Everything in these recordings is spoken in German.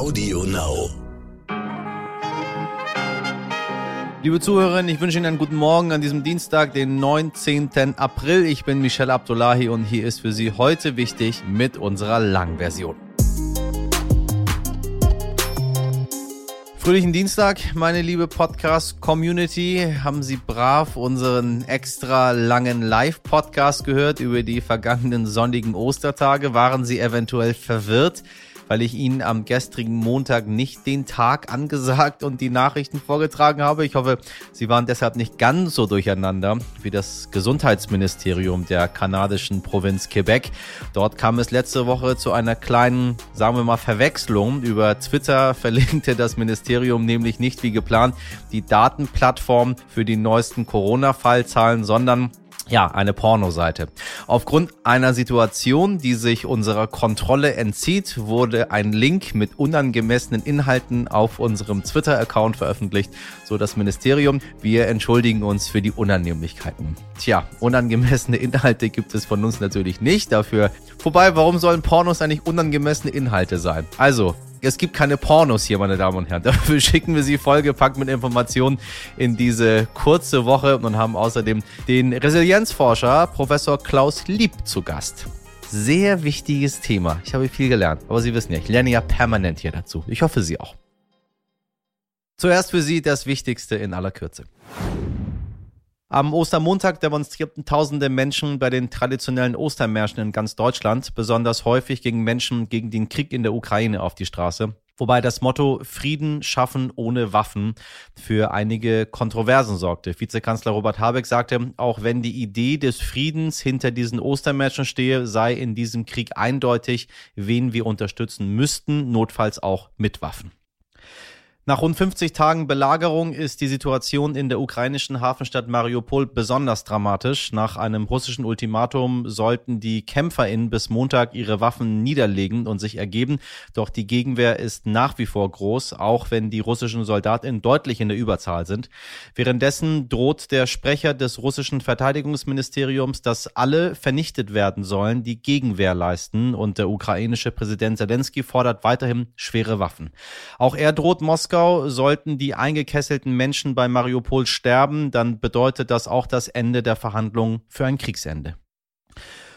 Audio Now. Liebe Zuhörerinnen, ich wünsche Ihnen einen guten Morgen an diesem Dienstag, den 19. April. Ich bin Michelle Abdullahi und hier ist für Sie heute wichtig mit unserer Langversion. Fröhlichen Dienstag, meine liebe Podcast-Community. Haben Sie brav unseren extra langen Live-Podcast gehört über die vergangenen sonnigen Ostertage? Waren Sie eventuell verwirrt? Weil ich Ihnen am gestrigen Montag nicht den Tag angesagt und die Nachrichten vorgetragen habe. Ich hoffe, Sie waren deshalb nicht ganz so durcheinander wie das Gesundheitsministerium der kanadischen Provinz Quebec. Dort kam es letzte Woche zu einer kleinen, sagen wir mal, Verwechslung. Über Twitter verlinkte das Ministerium nämlich nicht wie geplant die Datenplattform für die neuesten Corona-Fallzahlen, sondern ja, eine Pornoseite. Aufgrund einer Situation, die sich unserer Kontrolle entzieht, wurde ein Link mit unangemessenen Inhalten auf unserem Twitter-Account veröffentlicht, so das Ministerium. Wir entschuldigen uns für die Unannehmlichkeiten. Tja, unangemessene Inhalte gibt es von uns natürlich nicht dafür. Wobei, warum sollen Pornos eigentlich unangemessene Inhalte sein? Also, es gibt keine Pornos hier, meine Damen und Herren. Dafür schicken wir Sie vollgepackt mit Informationen in diese kurze Woche und haben außerdem den Resilienzforscher Professor Klaus Lieb zu Gast. Sehr wichtiges Thema. Ich habe viel gelernt. Aber Sie wissen ja, ich lerne ja permanent hier dazu. Ich hoffe, Sie auch. Zuerst für Sie das Wichtigste in aller Kürze. Am Ostermontag demonstrierten tausende Menschen bei den traditionellen Ostermärschen in ganz Deutschland, besonders häufig gegen Menschen gegen den Krieg in der Ukraine auf die Straße. Wobei das Motto Frieden schaffen ohne Waffen für einige Kontroversen sorgte. Vizekanzler Robert Habeck sagte, auch wenn die Idee des Friedens hinter diesen Ostermärschen stehe, sei in diesem Krieg eindeutig, wen wir unterstützen müssten, notfalls auch mit Waffen. Nach rund 50 Tagen Belagerung ist die Situation in der ukrainischen Hafenstadt Mariupol besonders dramatisch. Nach einem russischen Ultimatum sollten die KämpferInnen bis Montag ihre Waffen niederlegen und sich ergeben. Doch die Gegenwehr ist nach wie vor groß, auch wenn die russischen SoldatInnen deutlich in der Überzahl sind. Währenddessen droht der Sprecher des russischen Verteidigungsministeriums, dass alle vernichtet werden sollen, die Gegenwehr leisten. Und der ukrainische Präsident Zelensky fordert weiterhin schwere Waffen. Auch er droht Moskau Moskau. Sollten die eingekesselten Menschen bei Mariupol sterben, dann bedeutet das auch das Ende der Verhandlungen für ein Kriegsende.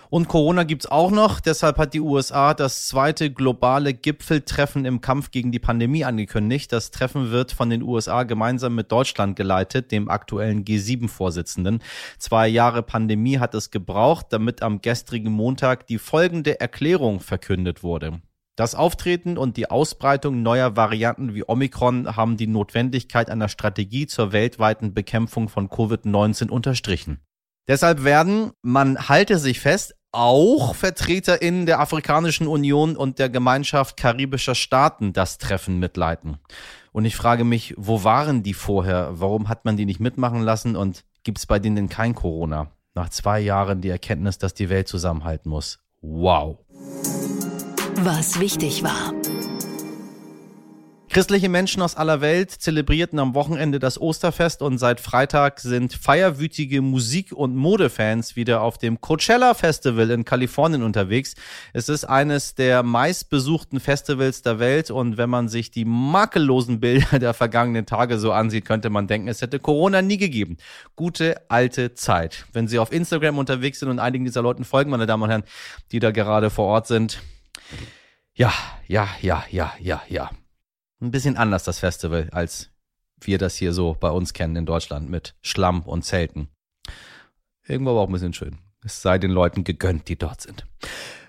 Und Corona gibt's auch noch. Deshalb hat die USA das zweite globale Gipfeltreffen im Kampf gegen die Pandemie angekündigt. Das Treffen wird von den USA gemeinsam mit Deutschland geleitet, dem aktuellen G7-Vorsitzenden. Zwei Jahre Pandemie hat es gebraucht, damit am gestrigen Montag die folgende Erklärung verkündet wurde. Das Auftreten und die Ausbreitung neuer Varianten wie Omikron haben die Notwendigkeit einer Strategie zur weltweiten Bekämpfung von Covid-19 unterstrichen. Deshalb werden, man halte sich fest, auch VertreterInnen der Afrikanischen Union und der Gemeinschaft karibischer Staaten das Treffen mitleiten. Und ich frage mich, wo waren die vorher? Warum hat man die nicht mitmachen lassen und gibt es bei denen kein Corona? Nach zwei Jahren die Erkenntnis, dass die Welt zusammenhalten muss. Wow. Was wichtig war. Christliche Menschen aus aller Welt zelebrierten am Wochenende das Osterfest und seit Freitag sind feierwütige Musik- und Modefans wieder auf dem Coachella Festival in Kalifornien unterwegs. Es ist eines der meistbesuchten Festivals der Welt und wenn man sich die makellosen Bilder der vergangenen Tage so ansieht, könnte man denken, es hätte Corona nie gegeben. Gute alte Zeit. Wenn Sie auf Instagram unterwegs sind und einigen dieser Leuten folgen, meine Damen und Herren, die da gerade vor Ort sind, ja, ja, ja, ja, ja, ja. Ein bisschen anders das Festival, als wir das hier so bei uns kennen in Deutschland mit Schlamm und Zelten. Irgendwo aber auch ein bisschen schön. Es sei den Leuten gegönnt, die dort sind.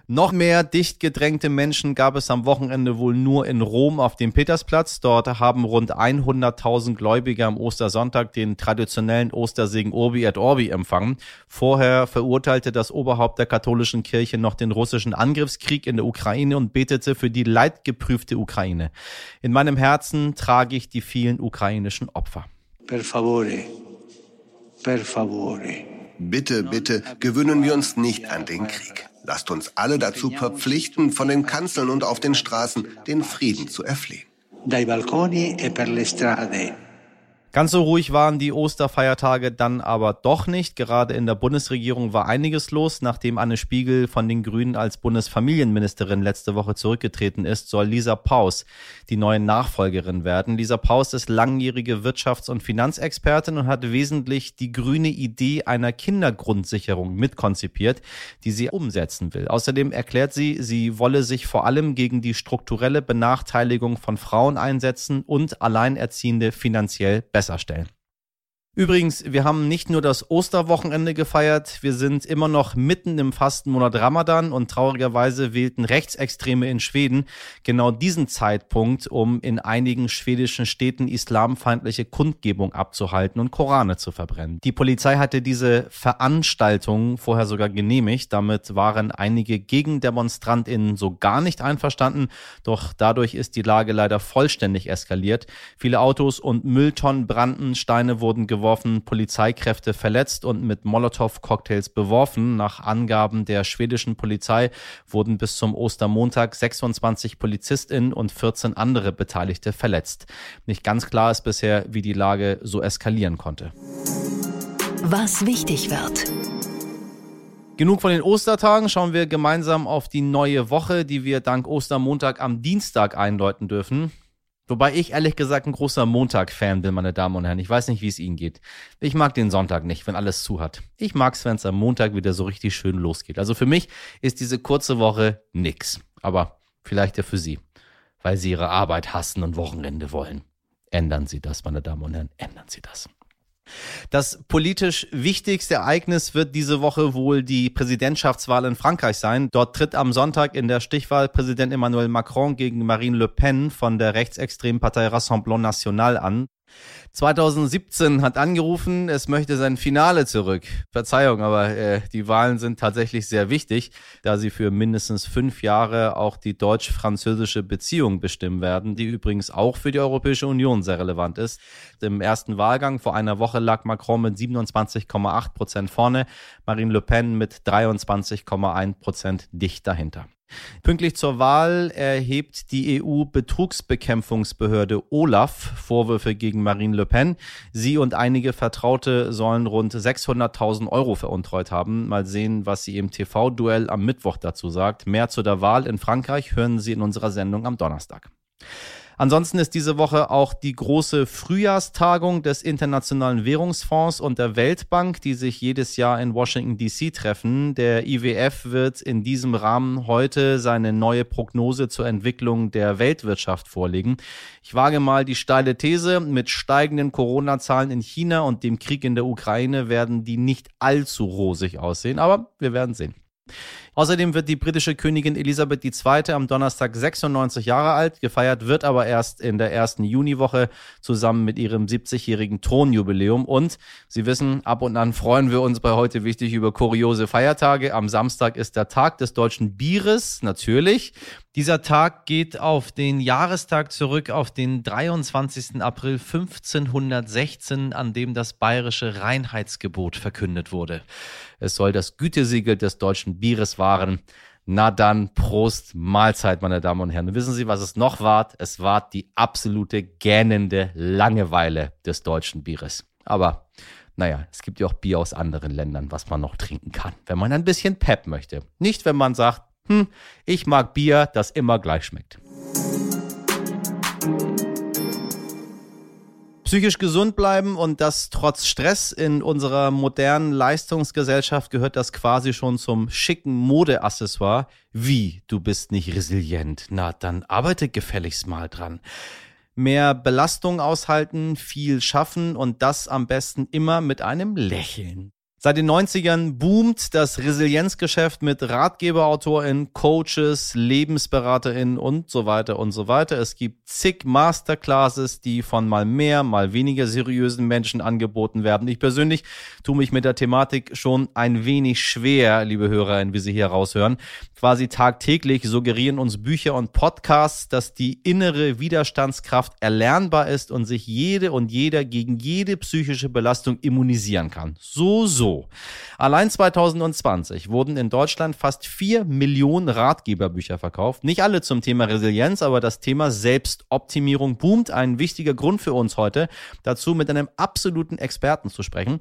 Noch mehr dicht gedrängte Menschen gab es am Wochenende wohl nur in Rom auf dem Petersplatz. Dort haben rund 100.000 Gläubige am Ostersonntag den traditionellen Ostersegen Urbi et Orbi empfangen. Vorher verurteilte das Oberhaupt der katholischen Kirche noch den russischen Angriffskrieg in der Ukraine und betete für die leidgeprüfte Ukraine. In meinem Herzen trage ich die vielen ukrainischen Opfer. Per favore, per favore. Bitte, bitte, gewöhnen wir uns nicht an den Krieg. Lasst uns alle dazu verpflichten, von den Kanzeln und auf den Straßen den Frieden zu erflehen. Dai balconi e per le strade Ganz so ruhig waren die Osterfeiertage dann aber doch nicht. Gerade in der Bundesregierung war einiges los. Nachdem Anne Spiegel von den Grünen als Bundesfamilienministerin letzte Woche zurückgetreten ist, soll Lisa Paus die neue Nachfolgerin werden. Lisa Paus ist langjährige Wirtschafts- und Finanzexpertin und hat wesentlich die grüne Idee einer Kindergrundsicherung mitkonzipiert, die sie umsetzen will. Außerdem erklärt sie, sie wolle sich vor allem gegen die strukturelle Benachteiligung von Frauen einsetzen und Alleinerziehende finanziell besser besser stellen. Übrigens, wir haben nicht nur das Osterwochenende gefeiert, wir sind immer noch mitten im Fastenmonat Ramadan und traurigerweise wählten Rechtsextreme in Schweden genau diesen Zeitpunkt, um in einigen schwedischen Städten islamfeindliche Kundgebung abzuhalten und Korane zu verbrennen. Die Polizei hatte diese Veranstaltung vorher sogar genehmigt, damit waren einige GegendemonstrantInnen so gar nicht einverstanden, doch dadurch ist die Lage leider vollständig eskaliert. Viele Autos und Mülltonnen brannten, Steine wurden geworfen, geworfen, Polizeikräfte verletzt und mit Molotow-Cocktails beworfen. Nach Angaben der schwedischen Polizei wurden bis zum Ostermontag 26 PolizistInnen und 14 andere Beteiligte verletzt. Nicht ganz klar ist bisher, wie die Lage so eskalieren konnte. Was wichtig wird. Genug von den Ostertagen, schauen wir gemeinsam auf die neue Woche, die wir dank Ostermontag am Dienstag einläuten dürfen. Wobei ich ehrlich gesagt ein großer Montag-Fan bin, meine Damen und Herren. Ich weiß nicht, wie es Ihnen geht. Ich mag den Sonntag nicht, wenn alles zu hat. Ich mag es, wenn es am Montag wieder so richtig schön losgeht. Also für mich ist diese kurze Woche nix. Aber vielleicht ja für Sie, weil Sie Ihre Arbeit hassen und Wochenende wollen. Ändern Sie das, meine Damen und Herren. Ändern Sie das. Das politisch wichtigste Ereignis wird diese Woche wohl die Präsidentschaftswahl in Frankreich sein. Dort tritt am Sonntag in der Stichwahl Präsident Emmanuel Macron gegen Marine Le Pen von der rechtsextremen Partei Rassemblement National an. 2017 hat angerufen, es möchte sein Finale zurück. Verzeihung, aber äh, die Wahlen sind tatsächlich sehr wichtig, da sie für mindestens fünf Jahre auch die deutsch-französische Beziehung bestimmen werden, die übrigens auch für die Europäische Union sehr relevant ist. Im ersten Wahlgang vor einer Woche lag Macron mit 27,8 Prozent vorne, Marine Le Pen mit 23,1 Prozent dicht dahinter. Pünktlich zur Wahl erhebt die EU-Betrugsbekämpfungsbehörde Olaf Vorwürfe gegen Marine Le Pen. Sie und einige Vertraute sollen rund 600.000 Euro veruntreut haben. Mal sehen, was sie im TV-Duell am Mittwoch dazu sagt. Mehr zu der Wahl in Frankreich hören Sie in unserer Sendung am Donnerstag. Ansonsten ist diese Woche auch die große Frühjahrstagung des Internationalen Währungsfonds und der Weltbank, die sich jedes Jahr in Washington DC treffen. Der IWF wird in diesem Rahmen heute seine neue Prognose zur Entwicklung der Weltwirtschaft vorlegen. Ich wage mal die steile These, mit steigenden Corona-Zahlen in China und dem Krieg in der Ukraine werden die nicht allzu rosig aussehen, aber wir werden sehen. Außerdem wird die britische Königin Elisabeth II. am Donnerstag 96 Jahre alt, gefeiert wird aber erst in der ersten Juniwoche zusammen mit ihrem 70-jährigen Thronjubiläum. Und Sie wissen, ab und an freuen wir uns bei heute wichtig über kuriose Feiertage. Am Samstag ist der Tag des deutschen Bieres, natürlich. Dieser Tag geht auf den Jahrestag zurück, auf den 23. April 1516, an dem das bayerische Reinheitsgebot verkündet wurde. Es soll das Gütesiegel des deutschen Bieres wahren. Na dann, Prost, Mahlzeit, meine Damen und Herren. Wissen Sie, was es noch wart? Es war die absolute gähnende Langeweile des deutschen Bieres. Aber naja, es gibt ja auch Bier aus anderen Ländern, was man noch trinken kann, wenn man ein bisschen Pep möchte. Nicht, wenn man sagt, hm, ich mag Bier, das immer gleich schmeckt. Psychisch gesund bleiben und das trotz Stress in unserer modernen Leistungsgesellschaft gehört das quasi schon zum schicken Modeaccessoire. Wie, du bist nicht resilient? Na, dann arbeite gefälligst mal dran mehr Belastung aushalten, viel schaffen und das am besten immer mit einem Lächeln. Seit den 90ern boomt das Resilienzgeschäft mit RatgeberautorInnen, Coaches, LebensberaterInnen und so weiter und so weiter. Es gibt zig Masterclasses, die von mal mehr, mal weniger seriösen Menschen angeboten werden. Ich persönlich tue mich mit der Thematik schon ein wenig schwer, liebe HörerInnen, wie Sie hier raushören. Quasi tagtäglich suggerieren uns Bücher und Podcasts, dass die innere Widerstandskraft erlernbar ist und sich jede und jeder gegen jede psychische Belastung immunisieren kann. So, so. Allein 2020 wurden in Deutschland fast vier Millionen Ratgeberbücher verkauft. Nicht alle zum Thema Resilienz, aber das Thema Selbstoptimierung boomt. Ein wichtiger Grund für uns heute, dazu mit einem absoluten Experten zu sprechen.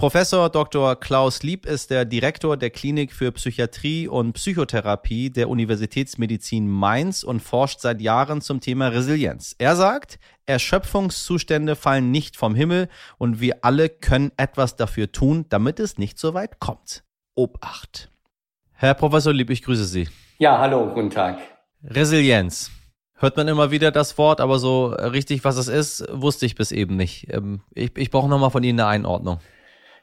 Professor Dr. Klaus Lieb ist der Direktor der Klinik für Psychiatrie und Psychotherapie der Universitätsmedizin Mainz und forscht seit Jahren zum Thema Resilienz. Er sagt, Erschöpfungszustände fallen nicht vom Himmel und wir alle können etwas dafür tun, damit es nicht so weit kommt. Obacht. Herr Professor Lieb, ich grüße Sie. Ja, hallo, guten Tag. Resilienz. Hört man immer wieder das Wort, aber so richtig, was es ist, wusste ich bis eben nicht. Ähm, ich, ich brauche nochmal von Ihnen eine Einordnung.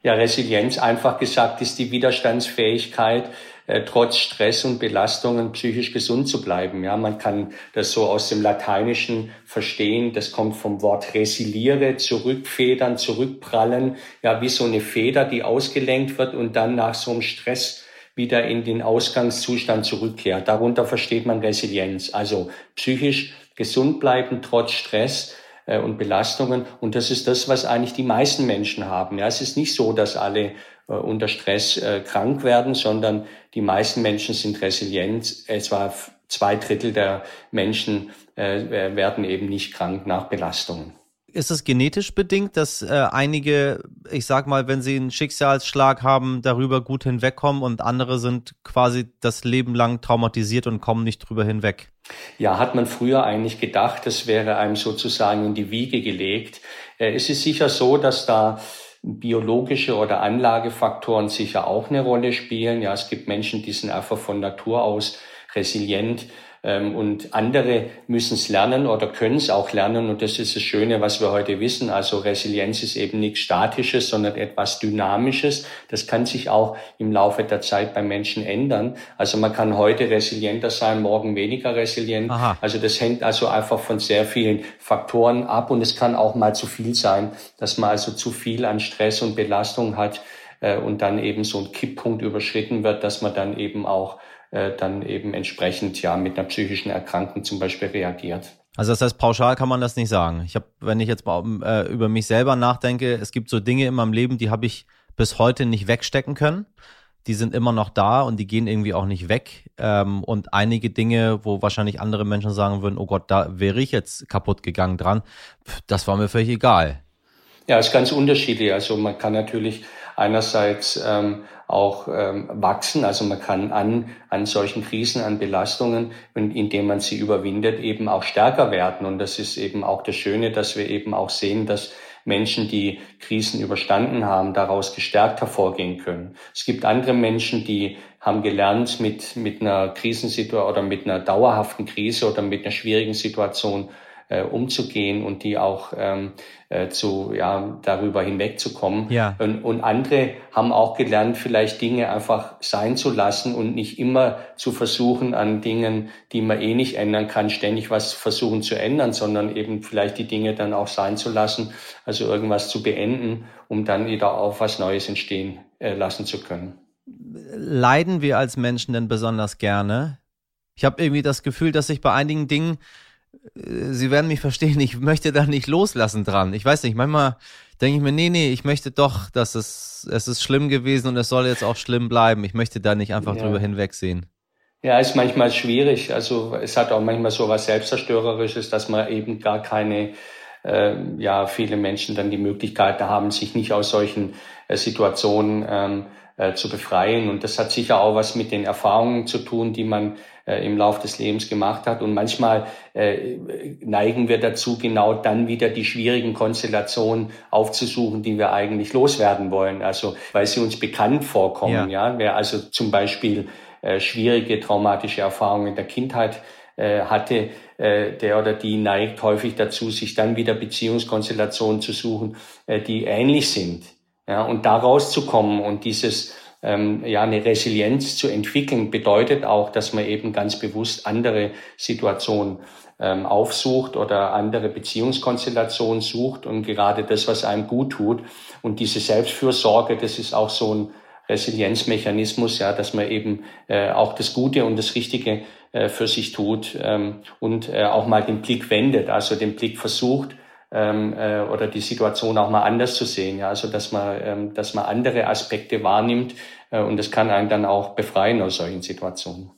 Ja, Resilienz, einfach gesagt, ist die Widerstandsfähigkeit, äh, trotz Stress und Belastungen psychisch gesund zu bleiben. Ja, man kann das so aus dem Lateinischen verstehen. Das kommt vom Wort resiliere, zurückfedern, zurückprallen. Ja, wie so eine Feder, die ausgelenkt wird und dann nach so einem Stress wieder in den Ausgangszustand zurückkehrt. Darunter versteht man Resilienz. Also psychisch gesund bleiben trotz Stress äh, und Belastungen. Und das ist das, was eigentlich die meisten Menschen haben. Ja, es ist nicht so, dass alle äh, unter Stress äh, krank werden, sondern die meisten Menschen sind resilient. Etwa zwei Drittel der Menschen äh, werden eben nicht krank nach Belastungen. Ist es genetisch bedingt, dass äh, einige, ich sag mal, wenn sie einen Schicksalsschlag haben, darüber gut hinwegkommen und andere sind quasi das Leben lang traumatisiert und kommen nicht drüber hinweg? Ja, hat man früher eigentlich gedacht, das wäre einem sozusagen in die Wiege gelegt. Äh, es ist sicher so, dass da biologische oder Anlagefaktoren sicher auch eine Rolle spielen. Ja, es gibt Menschen, die sind einfach von Natur aus resilient und andere müssen es lernen oder können es auch lernen. Und das ist das Schöne, was wir heute wissen. Also Resilienz ist eben nichts Statisches, sondern etwas Dynamisches. Das kann sich auch im Laufe der Zeit beim Menschen ändern. Also man kann heute resilienter sein, morgen weniger resilient. Aha. Also das hängt also einfach von sehr vielen Faktoren ab. Und es kann auch mal zu viel sein, dass man also zu viel an Stress und Belastung hat äh, und dann eben so ein Kipppunkt überschritten wird, dass man dann eben auch äh, dann eben entsprechend ja mit einer psychischen Erkrankung zum Beispiel reagiert. Also das heißt, pauschal kann man das nicht sagen. Ich habe, wenn ich jetzt mal äh, über mich selber nachdenke, es gibt so Dinge in meinem Leben, die habe ich bis heute nicht wegstecken können. Die sind immer noch da und die gehen irgendwie auch nicht weg. Ähm, und einige Dinge, wo wahrscheinlich andere Menschen sagen würden, oh Gott, da wäre ich jetzt kaputt gegangen dran, das war mir völlig egal. Ja, ist ganz unterschiedlich. Also man kann natürlich einerseits ähm, auch ähm, wachsen. Also man kann an, an solchen Krisen, an Belastungen, indem man sie überwindet, eben auch stärker werden. Und das ist eben auch das Schöne, dass wir eben auch sehen, dass Menschen, die Krisen überstanden haben, daraus gestärkt hervorgehen können. Es gibt andere Menschen, die haben gelernt, mit, mit einer Krisensituation oder mit einer dauerhaften Krise oder mit einer schwierigen Situation äh, umzugehen und die auch ähm, äh, zu ja darüber hinwegzukommen. Ja. Und, und andere haben auch gelernt, vielleicht Dinge einfach sein zu lassen und nicht immer zu versuchen, an Dingen, die man eh nicht ändern kann, ständig was versuchen zu ändern, sondern eben vielleicht die Dinge dann auch sein zu lassen, also irgendwas zu beenden, um dann wieder auf was Neues entstehen äh, lassen zu können. Leiden wir als Menschen denn besonders gerne? Ich habe irgendwie das Gefühl, dass ich bei einigen Dingen Sie werden mich verstehen, ich möchte da nicht loslassen dran. Ich weiß nicht, manchmal denke ich mir, nee, nee, ich möchte doch, dass es, es ist schlimm gewesen und es soll jetzt auch schlimm bleiben. Ich möchte da nicht einfach ja. drüber hinwegsehen. Ja, ist manchmal schwierig. Also es hat auch manchmal so was Selbstzerstörerisches, dass man eben gar keine, äh, ja, viele Menschen dann die Möglichkeit haben, sich nicht aus solchen äh, Situationen ähm, äh, zu befreien. Und das hat sicher auch was mit den Erfahrungen zu tun, die man äh, im Laufe des Lebens gemacht hat. Und manchmal äh, neigen wir dazu, genau dann wieder die schwierigen Konstellationen aufzusuchen, die wir eigentlich loswerden wollen. Also weil sie uns bekannt vorkommen. Ja, ja? wer also zum Beispiel äh, schwierige traumatische Erfahrungen in der Kindheit äh, hatte, äh, der oder die neigt häufig dazu, sich dann wieder Beziehungskonstellationen zu suchen, die ähnlich sind. Ja, und da rauszukommen und dieses, ähm, ja, eine Resilienz zu entwickeln, bedeutet auch, dass man eben ganz bewusst andere Situationen ähm, aufsucht oder andere Beziehungskonstellationen sucht und gerade das, was einem gut tut. Und diese Selbstfürsorge, das ist auch so ein Resilienzmechanismus, ja, dass man eben äh, auch das Gute und das Richtige äh, für sich tut ähm, und äh, auch mal den Blick wendet, also den Blick versucht, ähm, äh, oder die Situation auch mal anders zu sehen. Ja, also dass man, ähm, dass man andere Aspekte wahrnimmt äh, und das kann einen dann auch befreien aus solchen Situationen.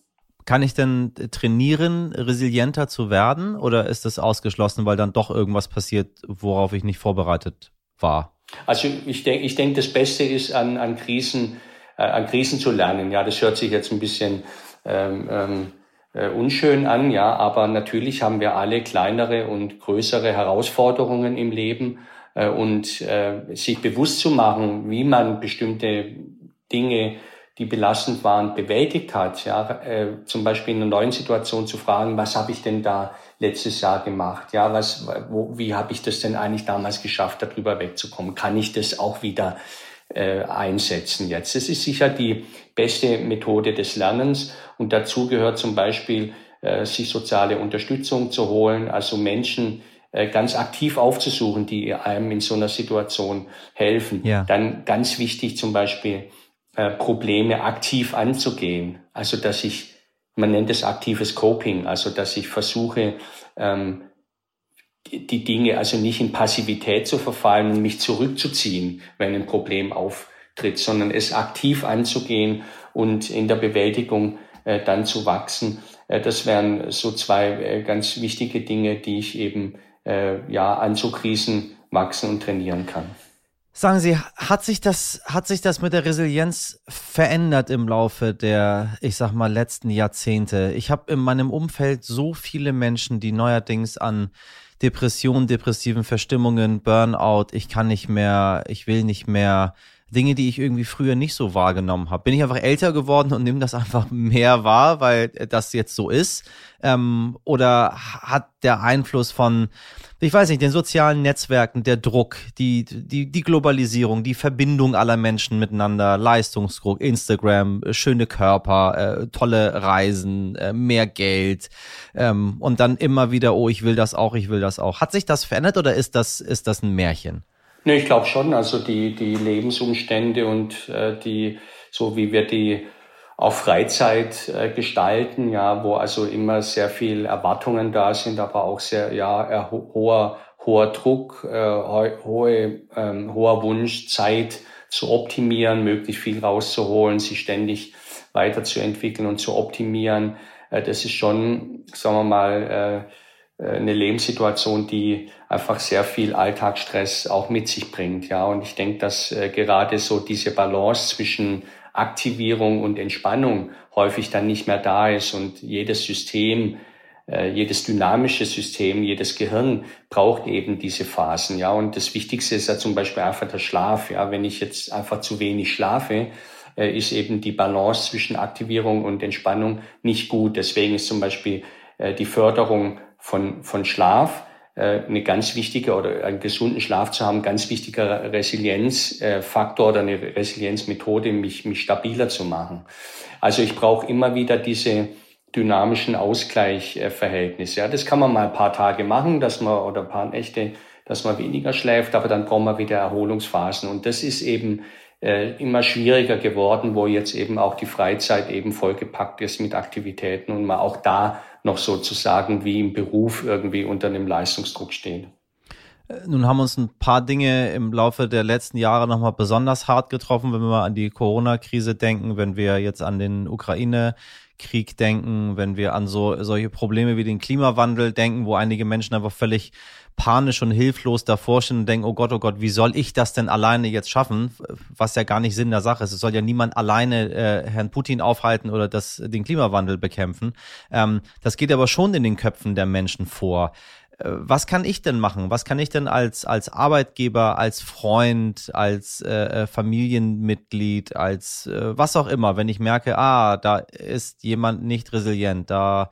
Kann ich denn trainieren, resilienter zu werden oder ist das ausgeschlossen, weil dann doch irgendwas passiert, worauf ich nicht vorbereitet war? Also ich denke, ich denke, das Beste ist an, an Krisen, äh, an Krisen zu lernen. Ja, das hört sich jetzt ein bisschen ähm, ähm, äh, unschön an, ja, aber natürlich haben wir alle kleinere und größere Herausforderungen im Leben äh, und äh, sich bewusst zu machen, wie man bestimmte Dinge, die belastend waren, bewältigt hat. Ja, äh, zum Beispiel in einer neuen Situation zu fragen, was habe ich denn da letztes Jahr gemacht? Ja, was, wo, wie habe ich das denn eigentlich damals geschafft, darüber wegzukommen? Kann ich das auch wieder äh, einsetzen jetzt. Das ist sicher die beste Methode des Lernens und dazu gehört zum Beispiel, äh, sich soziale Unterstützung zu holen, also Menschen äh, ganz aktiv aufzusuchen, die einem in so einer Situation helfen. Ja. Dann ganz wichtig zum Beispiel, äh, Probleme aktiv anzugehen. Also dass ich, man nennt es aktives Coping, also dass ich versuche, ähm, die Dinge, also nicht in Passivität zu verfallen und mich zurückzuziehen, wenn ein Problem auftritt, sondern es aktiv anzugehen und in der Bewältigung äh, dann zu wachsen. Äh, das wären so zwei äh, ganz wichtige Dinge, die ich eben äh, ja an so Krisen wachsen und trainieren kann. Sagen Sie, hat sich das, hat sich das mit der Resilienz verändert im Laufe der, ich sag mal, letzten Jahrzehnte? Ich habe in meinem Umfeld so viele Menschen, die neuerdings an Depressionen, depressiven Verstimmungen, Burnout, ich kann nicht mehr, ich will nicht mehr. Dinge, die ich irgendwie früher nicht so wahrgenommen habe. Bin ich einfach älter geworden und nehme das einfach mehr wahr, weil das jetzt so ist? Ähm, oder hat der Einfluss von ich weiß nicht, den sozialen Netzwerken, der Druck, die, die, die Globalisierung, die Verbindung aller Menschen miteinander, Leistungsdruck, Instagram, äh, schöne Körper, äh, tolle Reisen, äh, mehr Geld ähm, und dann immer wieder, oh, ich will das auch, ich will das auch. Hat sich das verändert oder ist das, ist das ein Märchen? Ne, ich glaube schon. Also die, die Lebensumstände und äh, die, so wie wir die auch Freizeit äh, gestalten, ja, wo also immer sehr viel Erwartungen da sind, aber auch sehr ja hoher hoher Druck, äh, hohe ähm, hoher Wunsch, Zeit zu optimieren, möglichst viel rauszuholen, sich ständig weiterzuentwickeln und zu optimieren. Äh, das ist schon, sagen wir mal, äh, äh, eine Lebenssituation, die einfach sehr viel Alltagsstress auch mit sich bringt, ja. Und ich denke, dass äh, gerade so diese Balance zwischen Aktivierung und Entspannung häufig dann nicht mehr da ist und jedes System, äh, jedes dynamische System, jedes Gehirn braucht eben diese Phasen, ja. Und das Wichtigste ist ja zum Beispiel einfach der Schlaf, ja. Wenn ich jetzt einfach zu wenig schlafe, äh, ist eben die Balance zwischen Aktivierung und Entspannung nicht gut. Deswegen ist zum Beispiel äh, die Förderung von, von Schlaf eine ganz wichtige oder einen gesunden Schlaf zu haben, ganz wichtiger Resilienzfaktor oder eine Resilienzmethode, mich, mich stabiler zu machen. Also ich brauche immer wieder diese dynamischen Ausgleichverhältnisse. Ja, das kann man mal ein paar Tage machen, dass man oder ein paar Nächte, dass man weniger schläft, aber dann braucht man wieder Erholungsphasen. Und das ist eben äh, immer schwieriger geworden, wo jetzt eben auch die Freizeit eben vollgepackt ist mit Aktivitäten und man auch da noch sozusagen wie im Beruf irgendwie unter einem Leistungsdruck stehen. Nun haben uns ein paar Dinge im Laufe der letzten Jahre nochmal besonders hart getroffen, wenn wir mal an die Corona-Krise denken, wenn wir jetzt an den Ukraine-Krieg denken, wenn wir an so solche Probleme wie den Klimawandel denken, wo einige Menschen einfach völlig panisch und hilflos davor stehen und denken, oh Gott, oh Gott, wie soll ich das denn alleine jetzt schaffen? Was ja gar nicht Sinn der Sache ist. Es soll ja niemand alleine äh, Herrn Putin aufhalten oder das, den Klimawandel bekämpfen. Ähm, das geht aber schon in den Köpfen der Menschen vor. Was kann ich denn machen? Was kann ich denn als, als Arbeitgeber, als Freund, als äh, äh, Familienmitglied, als äh, was auch immer, wenn ich merke, ah, da ist jemand nicht resilient, da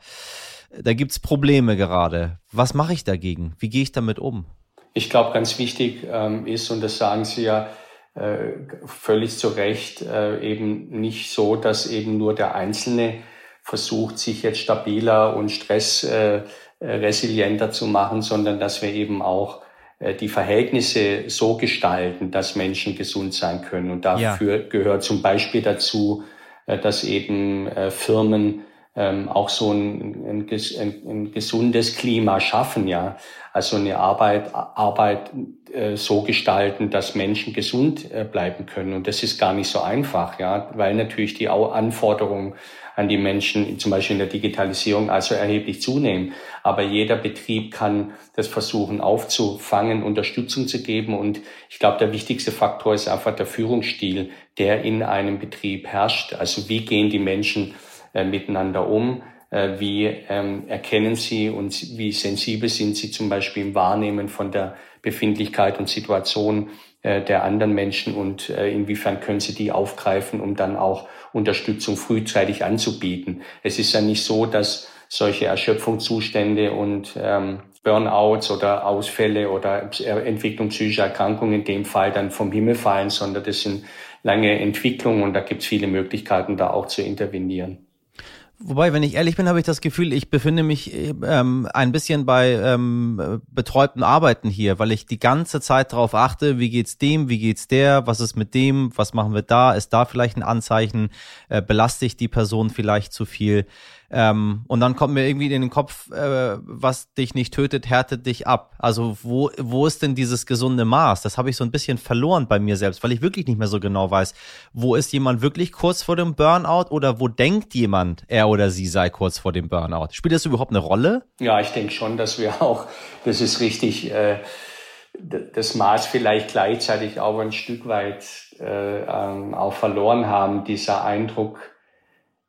da gibt's Probleme gerade. Was mache ich dagegen? Wie gehe ich damit um? Ich glaube, ganz wichtig ähm, ist, und das sagen Sie ja äh, völlig zu Recht, äh, eben nicht so, dass eben nur der Einzelne versucht, sich jetzt stabiler und stressresilienter äh, zu machen, sondern dass wir eben auch äh, die Verhältnisse so gestalten, dass Menschen gesund sein können. Und dafür ja. gehört zum Beispiel dazu, äh, dass eben äh, Firmen ähm, auch so ein, ein, ein, ein gesundes Klima schaffen, ja. Also eine Arbeit, Arbeit äh, so gestalten, dass Menschen gesund äh, bleiben können. Und das ist gar nicht so einfach, ja, weil natürlich die Anforderungen an die Menschen, zum Beispiel in der Digitalisierung, also erheblich zunehmen. Aber jeder Betrieb kann das versuchen aufzufangen, Unterstützung zu geben. Und ich glaube, der wichtigste Faktor ist einfach der Führungsstil, der in einem Betrieb herrscht. Also wie gehen die Menschen miteinander um? Äh, wie ähm, erkennen sie und wie sensibel sind sie zum Beispiel im Wahrnehmen von der Befindlichkeit und Situation äh, der anderen Menschen und äh, inwiefern können sie die aufgreifen, um dann auch Unterstützung frühzeitig anzubieten. Es ist ja nicht so, dass solche Erschöpfungszustände und ähm, Burnouts oder Ausfälle oder Entwicklung psychischer Erkrankungen in dem Fall dann vom Himmel fallen, sondern das sind lange Entwicklungen und da gibt es viele Möglichkeiten, da auch zu intervenieren. Wobei, wenn ich ehrlich bin, habe ich das Gefühl, ich befinde mich ähm, ein bisschen bei ähm, betreuten Arbeiten hier, weil ich die ganze Zeit darauf achte, wie geht's dem, wie geht's der, was ist mit dem, was machen wir da, ist da vielleicht ein Anzeichen, äh, belaste ich die Person vielleicht zu viel. Ähm, und dann kommt mir irgendwie in den Kopf, äh, was dich nicht tötet, härtet dich ab. Also wo, wo ist denn dieses gesunde Maß? Das habe ich so ein bisschen verloren bei mir selbst, weil ich wirklich nicht mehr so genau weiß, wo ist jemand wirklich kurz vor dem Burnout oder wo denkt jemand, er oder sie sei kurz vor dem Burnout? Spielt das überhaupt eine Rolle? Ja, ich denke schon, dass wir auch, das ist richtig, äh, das Maß vielleicht gleichzeitig auch ein Stück weit äh, ähm, auch verloren haben, dieser Eindruck,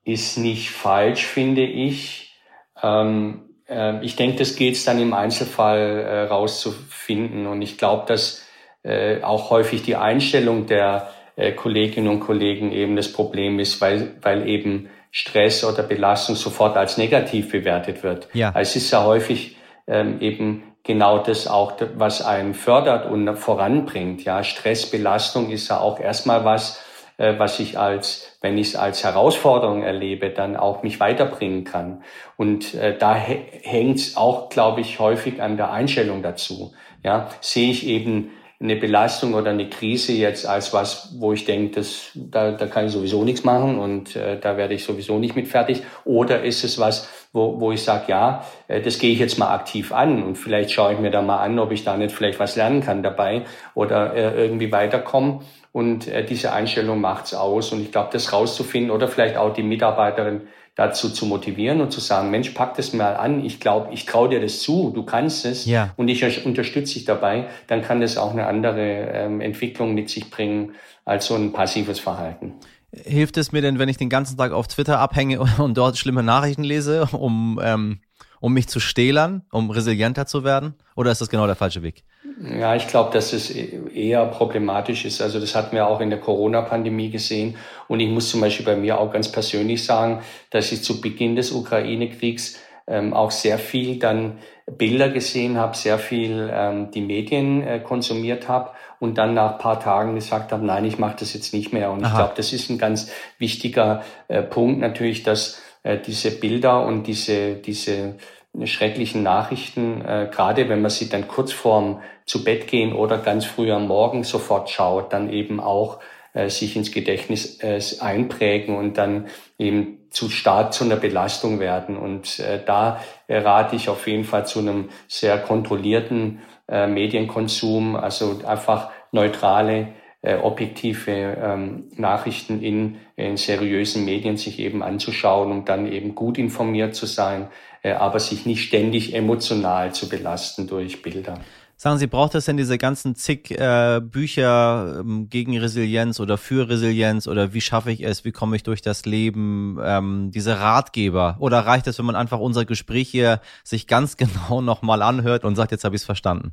ist nicht falsch, finde ich. Ähm, äh, ich denke, das geht es dann im Einzelfall äh, rauszufinden. Und ich glaube, dass äh, auch häufig die Einstellung der äh, Kolleginnen und Kollegen eben das Problem ist, weil, weil eben Stress oder Belastung sofort als negativ bewertet wird. Ja. Es ist ja häufig ähm, eben genau das auch, was einen fördert und voranbringt. Ja, Stress, Belastung ist ja auch erstmal was, was ich als, wenn ich es als Herausforderung erlebe, dann auch mich weiterbringen kann. Und äh, da hängt es auch, glaube ich, häufig an der Einstellung dazu. Ja, sehe ich eben eine Belastung oder eine Krise jetzt als was, wo ich denke, das, da, da kann ich sowieso nichts machen und äh, da werde ich sowieso nicht mit fertig. Oder ist es was, wo, wo ich sage, ja, äh, das gehe ich jetzt mal aktiv an und vielleicht schaue ich mir da mal an, ob ich da nicht vielleicht was lernen kann dabei oder äh, irgendwie weiterkommen. Und äh, diese Einstellung macht's aus. Und ich glaube, das rauszufinden oder vielleicht auch die Mitarbeiterin dazu zu motivieren und zu sagen, Mensch, pack das mal an. Ich glaube, ich traue dir das zu, du kannst es ja. und ich unterstütze dich dabei. Dann kann das auch eine andere ähm, Entwicklung mit sich bringen als so ein passives Verhalten. Hilft es mir denn, wenn ich den ganzen Tag auf Twitter abhänge und dort schlimme Nachrichten lese, um, ähm, um mich zu stählern, um resilienter zu werden? Oder ist das genau der falsche Weg? Ja, ich glaube, dass es eher problematisch ist. Also das hatten wir auch in der Corona-Pandemie gesehen. Und ich muss zum Beispiel bei mir auch ganz persönlich sagen, dass ich zu Beginn des Ukraine-Kriegs ähm, auch sehr viel dann Bilder gesehen habe, sehr viel ähm, die Medien äh, konsumiert habe und dann nach paar Tagen gesagt habe, nein, ich mache das jetzt nicht mehr. Und Aha. ich glaube, das ist ein ganz wichtiger äh, Punkt natürlich, dass äh, diese Bilder und diese, diese schrecklichen Nachrichten, äh, gerade wenn man sie dann kurz vorm zu Bett gehen oder ganz früh am Morgen sofort schaut, dann eben auch äh, sich ins Gedächtnis äh, einprägen und dann eben zu stark zu einer Belastung werden. Und äh, da rate ich auf jeden Fall zu einem sehr kontrollierten äh, Medienkonsum, also einfach neutrale äh, objektive ähm, Nachrichten in, in seriösen Medien sich eben anzuschauen, um dann eben gut informiert zu sein, äh, aber sich nicht ständig emotional zu belasten durch Bilder. Sagen Sie, braucht es denn diese ganzen zig äh, Bücher ähm, gegen Resilienz oder für Resilienz oder wie schaffe ich es, wie komme ich durch das Leben, ähm, diese Ratgeber? Oder reicht es, wenn man einfach unser Gespräch hier sich ganz genau nochmal anhört und sagt, jetzt habe ich es verstanden?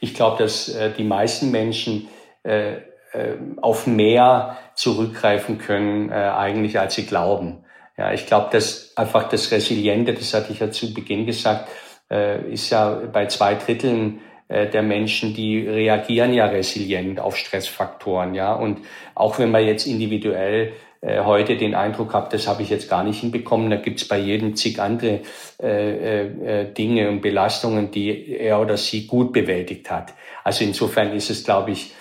Ich glaube, dass äh, die meisten Menschen äh, auf mehr zurückgreifen können, äh, eigentlich als sie glauben. Ja, ich glaube, dass einfach das Resiliente, das hatte ich ja zu Beginn gesagt, äh, ist ja bei zwei Dritteln äh, der Menschen, die reagieren ja resilient auf Stressfaktoren, ja. Und auch wenn man jetzt individuell äh, heute den Eindruck hat, das habe ich jetzt gar nicht hinbekommen, da gibt's bei jedem zig andere äh, äh, Dinge und Belastungen, die er oder sie gut bewältigt hat. Also insofern ist es, glaube ich,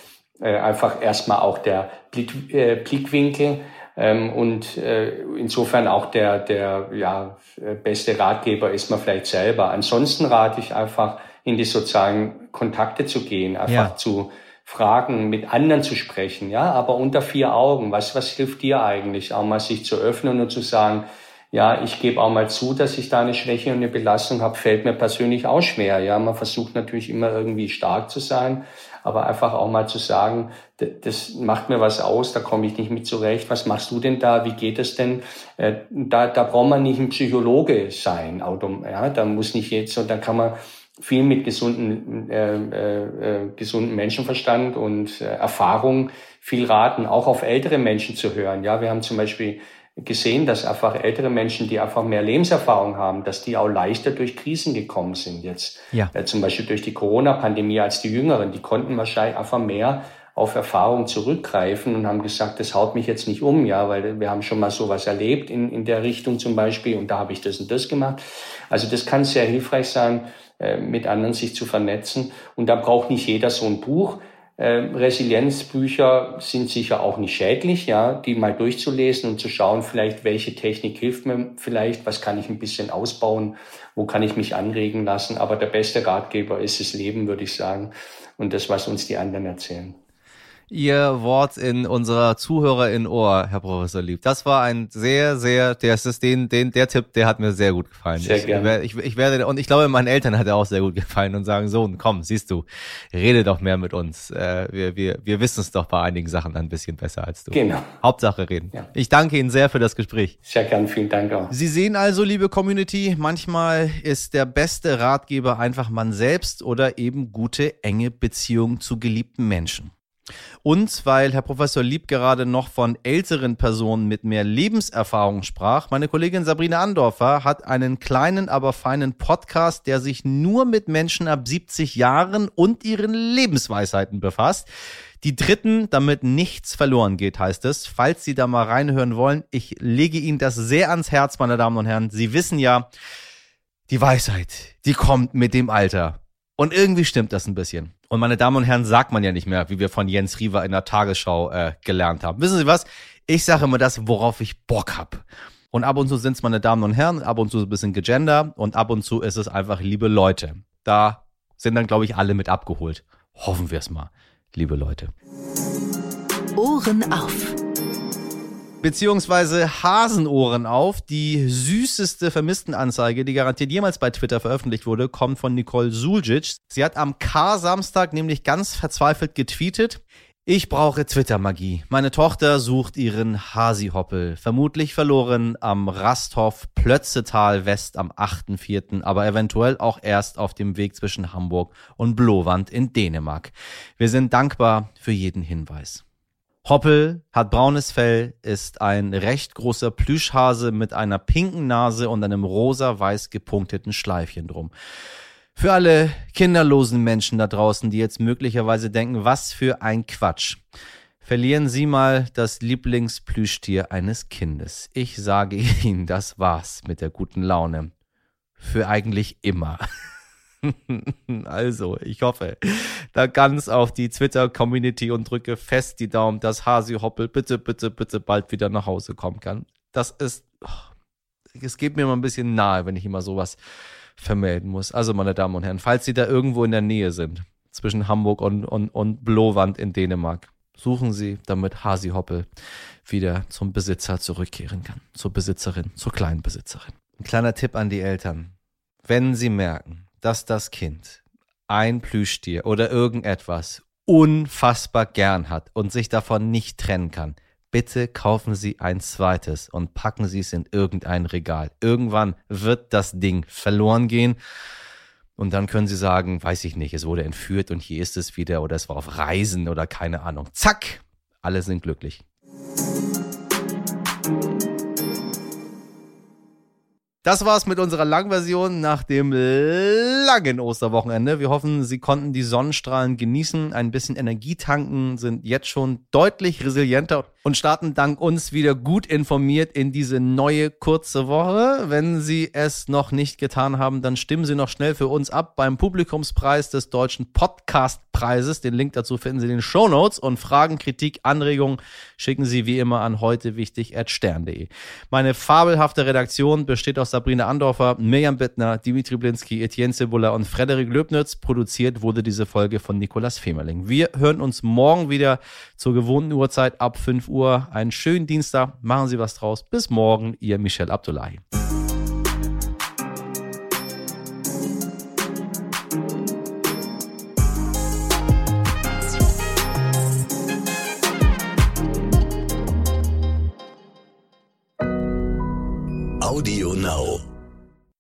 äh, einfach erstmal auch der Blick, äh, Blickwinkel Ähm, und äh, insofern auch der, der ja, beste Ratgeber ist man vielleicht selber. Ansonsten rate ich einfach, in die sozialen Kontakte zu gehen, einfach ja. zu fragen, mit anderen zu sprechen, ja, aber unter vier Augen. Was, was hilft dir eigentlich? Auch mal sich zu öffnen und zu sagen, ja, ich gebe auch mal zu, dass ich da eine Schwäche und eine Belastung habe, fällt mir persönlich auch schwer. Ja, man versucht natürlich immer irgendwie stark zu sein, aber einfach auch mal zu sagen, das macht mir was aus, da komme ich nicht mit zurecht. Was machst du denn da? Wie geht es denn? Äh, da, da braucht man nicht ein Psychologe sein. Ja, da muss nicht jetzt, und dann kann man viel mit gesunden, äh, äh, äh, gesunden Menschenverstand und äh, Erfahrung viel raten, auch auf ältere Menschen zu hören. Ja, wir haben zum Beispiel gesehen, dass einfach ältere Menschen, die einfach mehr Lebenserfahrung haben, dass die auch leichter durch Krisen gekommen sind jetzt. Ja. Äh, zum Beispiel durch die Corona-Pandemie als die Jüngeren. Die konnten wahrscheinlich einfach mehr auf Erfahrung zurückgreifen und haben gesagt, das haut mich jetzt nicht um, ja, weil wir haben schon mal sowas erlebt in, in der Richtung zum Beispiel und da habe ich das und das gemacht. Also das kann sehr hilfreich sein, äh, mit anderen sich zu vernetzen. Und da braucht nicht jeder so ein Buch. Äh, Resilienzbücher sind sicher auch nicht schädlich, ja, die mal durchzulesen und zu schauen, vielleicht welche Technik hilft mir vielleicht, was kann ich ein bisschen ausbauen, wo kann ich mich anregen lassen. Aber der beste Ratgeber ist das Leben, würde ich sagen, und das, was uns die anderen erzählen. Ihr Wort in unserer Zuhörer in Ohr, Herr Professor Lieb. Das war ein sehr, sehr, der ist den, den, der Tipp, der hat mir sehr gut gefallen. Sehr gerne. Ich, ich werde, und ich glaube, meinen Eltern hat er auch sehr gut gefallen und sagen, Sohn, komm, siehst du, rede doch mehr mit uns. Äh, wir, wir, wir wissen es doch bei einigen Sachen ein bisschen besser als du. Genau. Hauptsache reden. Ja. Ich danke Ihnen sehr für das Gespräch. Sehr gern, vielen Dank auch. Sie sehen also, liebe Community, manchmal ist der beste Ratgeber einfach man selbst oder eben gute, enge Beziehungen zu geliebten Menschen. Und weil Herr Professor Lieb gerade noch von älteren Personen mit mehr Lebenserfahrung sprach, meine Kollegin Sabrina Andorfer hat einen kleinen, aber feinen Podcast, der sich nur mit Menschen ab 70 Jahren und ihren Lebensweisheiten befasst. Die dritten, damit nichts verloren geht, heißt es. Falls Sie da mal reinhören wollen, ich lege Ihnen das sehr ans Herz, meine Damen und Herren. Sie wissen ja, die Weisheit, die kommt mit dem Alter. Und irgendwie stimmt das ein bisschen. Und meine Damen und Herren, sagt man ja nicht mehr, wie wir von Jens Riewer in der Tagesschau äh, gelernt haben. Wissen Sie was? Ich sage immer das, worauf ich Bock hab. Und ab und zu sind es meine Damen und Herren, ab und zu ein bisschen gegender und ab und zu ist es einfach liebe Leute. Da sind dann, glaube ich, alle mit abgeholt. Hoffen wir es mal, liebe Leute. Ohren auf beziehungsweise Hasenohren auf. Die süßeste Vermisstenanzeige, die garantiert jemals bei Twitter veröffentlicht wurde, kommt von Nicole Suljic. Sie hat am K-Samstag nämlich ganz verzweifelt getweetet. Ich brauche Twitter-Magie. Meine Tochter sucht ihren Hasi-Hoppel. Vermutlich verloren am Rasthof Plötzetal West am 8.4., aber eventuell auch erst auf dem Weg zwischen Hamburg und Blowand in Dänemark. Wir sind dankbar für jeden Hinweis. Hoppel hat braunes Fell, ist ein recht großer Plüschhase mit einer pinken Nase und einem rosa-weiß gepunkteten Schleifchen drum. Für alle kinderlosen Menschen da draußen, die jetzt möglicherweise denken, was für ein Quatsch. Verlieren Sie mal das Lieblingsplüschtier eines Kindes. Ich sage Ihnen, das war's mit der guten Laune. Für eigentlich immer. also, ich hoffe da ganz auf die Twitter-Community und drücke fest die Daumen, dass Hasi Hoppel bitte, bitte, bitte bald wieder nach Hause kommen kann. Das ist, oh, es geht mir immer ein bisschen nahe, wenn ich immer sowas vermelden muss. Also, meine Damen und Herren, falls Sie da irgendwo in der Nähe sind, zwischen Hamburg und, und, und Blowand in Dänemark, suchen Sie, damit Hasi Hoppel wieder zum Besitzer zurückkehren kann. Zur Besitzerin, zur kleinen Besitzerin. Ein kleiner Tipp an die Eltern. Wenn Sie merken, dass das Kind ein Plüschtier oder irgendetwas unfassbar gern hat und sich davon nicht trennen kann, bitte kaufen Sie ein zweites und packen Sie es in irgendein Regal. Irgendwann wird das Ding verloren gehen. Und dann können Sie sagen, weiß ich nicht, es wurde entführt und hier ist es wieder oder es war auf Reisen oder keine Ahnung. Zack, alle sind glücklich. Das war's mit unserer Langversion nach dem langen Osterwochenende. Wir hoffen, Sie konnten die Sonnenstrahlen genießen, ein bisschen Energie tanken, sind jetzt schon deutlich resilienter und starten dank uns wieder gut informiert in diese neue kurze Woche. Wenn Sie es noch nicht getan haben, dann stimmen Sie noch schnell für uns ab beim Publikumspreis des Deutschen Podcastpreises. Den Link dazu finden Sie in den Show Notes und Fragen, Kritik, Anregungen schicken Sie wie immer an heute wichtig stern.de. Meine fabelhafte Redaktion besteht aus Sabrina Andorfer, Mirjam Bittner, Dimitri Blinski, Etienne Cebula und Frederik Löbnitz. Produziert wurde diese Folge von Nikolas Femerling. Wir hören uns morgen wieder zur gewohnten Uhrzeit ab 5 Uhr. Einen schönen Dienstag. Machen Sie was draus. Bis morgen, Ihr Michel Abdullahi. now.